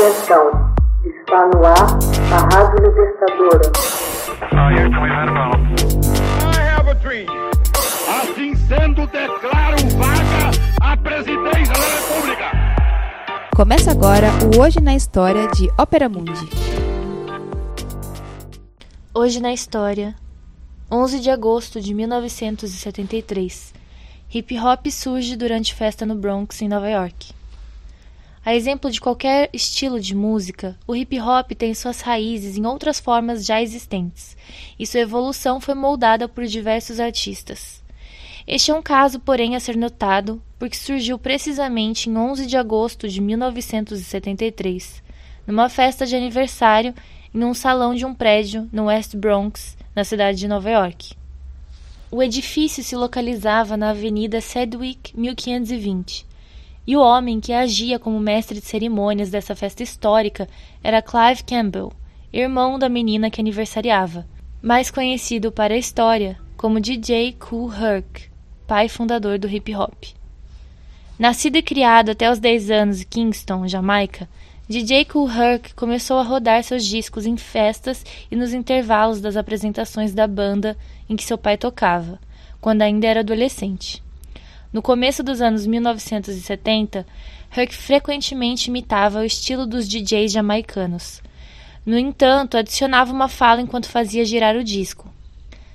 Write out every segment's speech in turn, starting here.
Atenção, está no ar a Rádio Libertadora. Assim sendo, declaro vaga a presidência da República. Começa agora o Hoje na História de Ópera Mundi. Hoje na História, 11 de agosto de 1973. Hip hop surge durante festa no Bronx, em Nova York. A exemplo de qualquer estilo de música, o hip hop tem suas raízes em outras formas já existentes, e sua evolução foi moldada por diversos artistas. Este é um caso, porém, a ser notado, porque surgiu precisamente em 11 de agosto de 1973, numa festa de aniversário em um salão de um prédio no West Bronx, na cidade de Nova York. O edifício se localizava na Avenida Sedgwick 1520 e o homem que agia como mestre de cerimônias dessa festa histórica era Clive Campbell, irmão da menina que aniversariava, mais conhecido para a história como DJ Kool Herc, pai fundador do hip hop. Nascido e criado até os 10 anos em Kingston, Jamaica, DJ Kool Herc começou a rodar seus discos em festas e nos intervalos das apresentações da banda em que seu pai tocava, quando ainda era adolescente. No começo dos anos 1970, Herc frequentemente imitava o estilo dos DJs jamaicanos. No entanto, adicionava uma fala enquanto fazia girar o disco.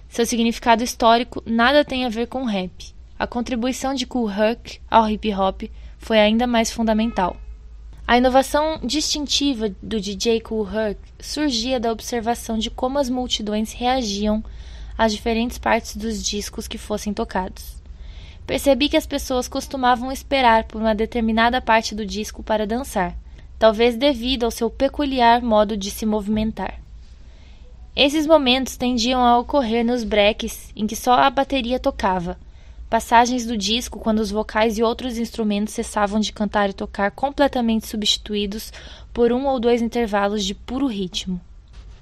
Seu significado histórico nada tem a ver com rap. A contribuição de Kool Herc ao hip hop foi ainda mais fundamental. A inovação distintiva do DJ Kool Herc surgia da observação de como as multidões reagiam às diferentes partes dos discos que fossem tocados. Percebi que as pessoas costumavam esperar por uma determinada parte do disco para dançar, talvez devido ao seu peculiar modo de se movimentar. Esses momentos tendiam a ocorrer nos breaks em que só a bateria tocava, passagens do disco quando os vocais e outros instrumentos cessavam de cantar e tocar completamente substituídos por um ou dois intervalos de puro ritmo.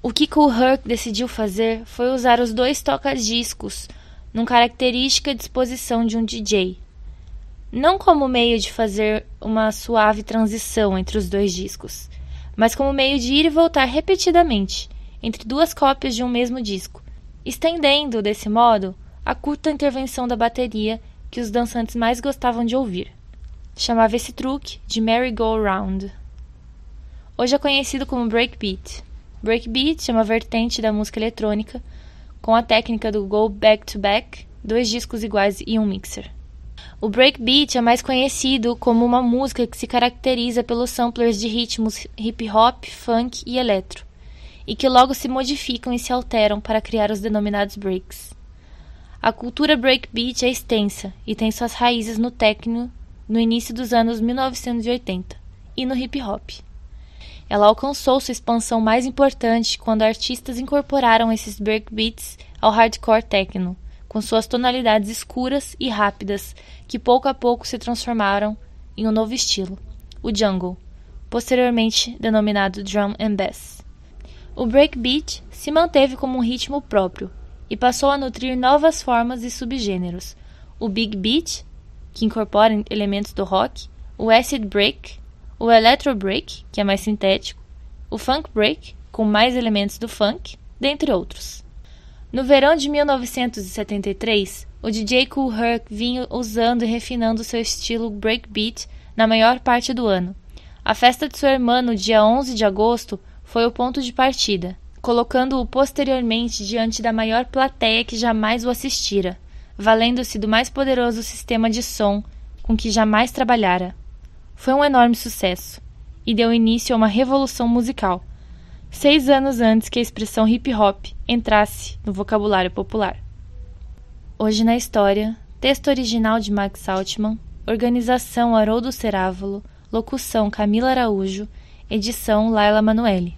O que Kool Herc decidiu fazer foi usar os dois toca-discos numa característica disposição de um DJ. Não como meio de fazer uma suave transição entre os dois discos, mas como meio de ir e voltar repetidamente entre duas cópias de um mesmo disco, estendendo, desse modo, a curta intervenção da bateria que os dançantes mais gostavam de ouvir. Chamava esse truque de merry-go-round. Hoje é conhecido como breakbeat. Breakbeat é uma vertente da música eletrônica com a técnica do go back to back, dois discos iguais e um mixer. O breakbeat é mais conhecido como uma música que se caracteriza pelos samplers de ritmos hip hop, funk e eletro, e que logo se modificam e se alteram para criar os denominados breaks. A cultura breakbeat é extensa e tem suas raízes no techno no início dos anos 1980 e no hip hop. Ela alcançou sua expansão mais importante quando artistas incorporaram esses breakbeats ao hardcore techno, com suas tonalidades escuras e rápidas, que pouco a pouco se transformaram em um novo estilo, o jungle, posteriormente denominado drum and bass. O breakbeat se manteve como um ritmo próprio e passou a nutrir novas formas e subgêneros: o big beat, que incorpora elementos do rock, o acid break, o electro break, que é mais sintético, o funk break, com mais elementos do funk, dentre outros. No verão de 1973, o DJ Kool Herc vinha usando e refinando seu estilo breakbeat na maior parte do ano. A festa de sua irmã no dia 11 de agosto foi o ponto de partida, colocando-o posteriormente diante da maior plateia que jamais o assistira, valendo-se do mais poderoso sistema de som com que jamais trabalhara. Foi um enorme sucesso e deu início a uma revolução musical, seis anos antes que a expressão hip hop entrasse no vocabulário popular. Hoje na história, texto original de Max Altman, organização Haroldo Cerávolo, locução Camila Araújo, edição Laila Manoeli.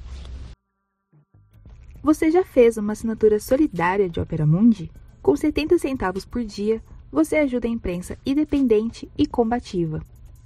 Você já fez uma assinatura solidária de Opera Mundi? Com 70 centavos por dia, você ajuda a imprensa independente e combativa.